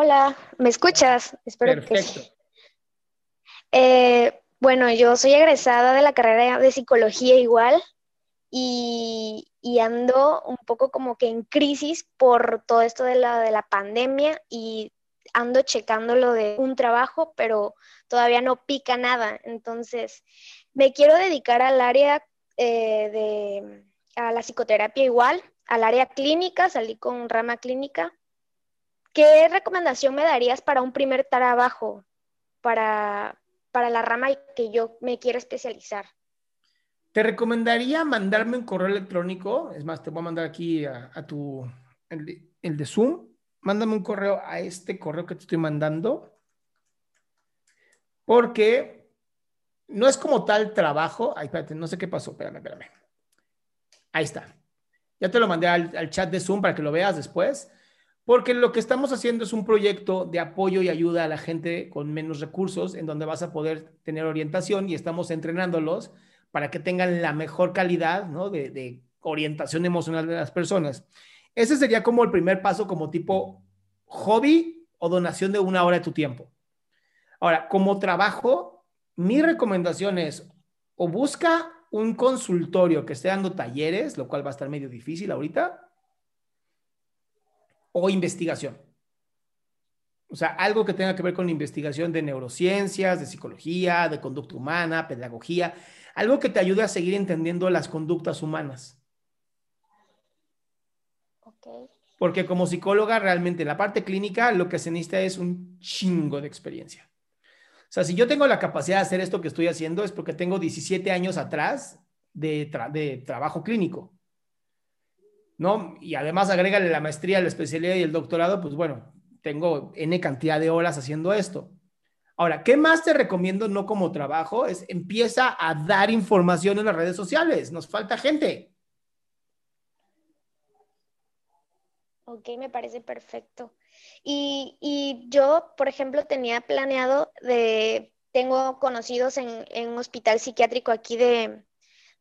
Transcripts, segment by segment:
Hola, ¿me escuchas? Espero Perfecto. que Eh, bueno, yo soy egresada de la carrera de psicología igual y, y ando un poco como que en crisis por todo esto de la, de la pandemia y ando checando lo de un trabajo, pero todavía no pica nada. Entonces, me quiero dedicar al área eh, de, a la psicoterapia igual, al área clínica, salí con rama clínica. ¿Qué recomendación me darías para un primer trabajo, para, para la rama que yo me quiero especializar? Te recomendaría mandarme un correo electrónico. Es más, te voy a mandar aquí a, tu, el de, el de Zoom. Mándame un correo a este correo que te estoy mandando. Porque no es como tal trabajo. Ay, espérate, no sé qué pasó. Espérame, espérame. Ahí está. Ya te lo mandé al, al chat de Zoom para que lo veas después. Porque lo que estamos haciendo es un proyecto de apoyo y ayuda a la gente con menos recursos, en donde vas a poder tener orientación y estamos entrenándolos para que tengan la mejor calidad de, de, orientación emocional de las personas. Ese sería como el primer paso, como tipo hobby o donación de una hora de tu tiempo. Ahora, como trabajo, mi recomendación es o busca un consultorio que esté dando talleres, lo cual va a estar medio difícil ahorita, o investigación. O sea, algo que tenga que ver con investigación de neurociencias, de psicología, de conducta humana, pedagogía, algo que te ayude a seguir entendiendo las conductas humanas. Okay. Porque como psicóloga, realmente en la parte clínica lo que se necesita es un chingo de experiencia. O sea, si yo tengo la capacidad de hacer esto que estoy haciendo es porque tengo 17 años atrás de, tra de trabajo clínico. ¿No? Y además agrégale la maestría, la especialidad y el doctorado, pues bueno, tengo N cantidad de horas haciendo esto. Ahora, ¿qué más te recomiendo no como trabajo? Es empieza a dar información en las redes sociales. Nos falta gente. Ok, me parece perfecto. Y, y yo, por ejemplo, tenía planeado de, tengo conocidos en, en un hospital psiquiátrico aquí de,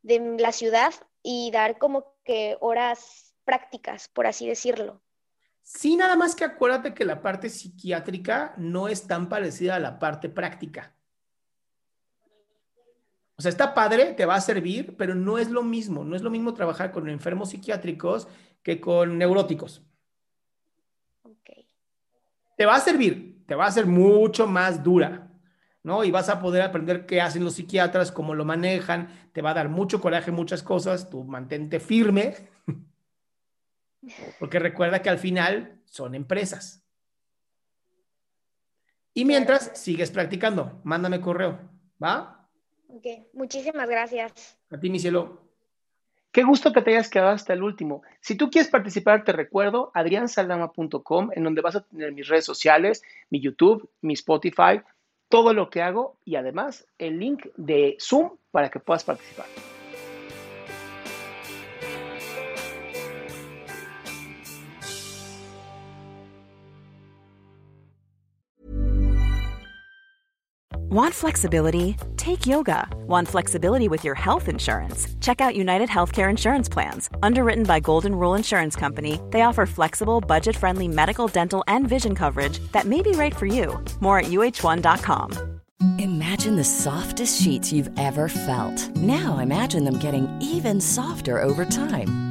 de la ciudad y dar como que horas prácticas, por así decirlo. Sí, nada más que acuérdate que la parte psiquiátrica no es tan parecida a la parte práctica. O sea, está padre, te va a servir, pero no es lo mismo. No es lo mismo trabajar con enfermos psiquiátricos que con neuróticos. Okay. Te va a servir, te va a ser mucho más dura, ¿no? Y vas a poder aprender qué hacen los psiquiatras, cómo lo manejan, te va a dar mucho coraje muchas cosas, tú mantente firme, porque recuerda que al final son empresas. Y mientras sigues practicando, mándame correo, ¿va? Ok, muchísimas gracias. A ti, mi cielo. Qué gusto que te hayas quedado hasta el último. Si tú quieres participar, te recuerdo adriansaldama.com, en donde vas a tener mis redes sociales, mi YouTube, mi Spotify, todo lo que hago y además el link de Zoom para que puedas participar. Want flexibility? Take yoga. Want flexibility with your health insurance? Check out United Healthcare Insurance Plans. Underwritten by Golden Rule Insurance Company, they offer flexible, budget friendly medical, dental, and vision coverage that may be right for you. More at uh1.com. Imagine the softest sheets you've ever felt. Now imagine them getting even softer over time.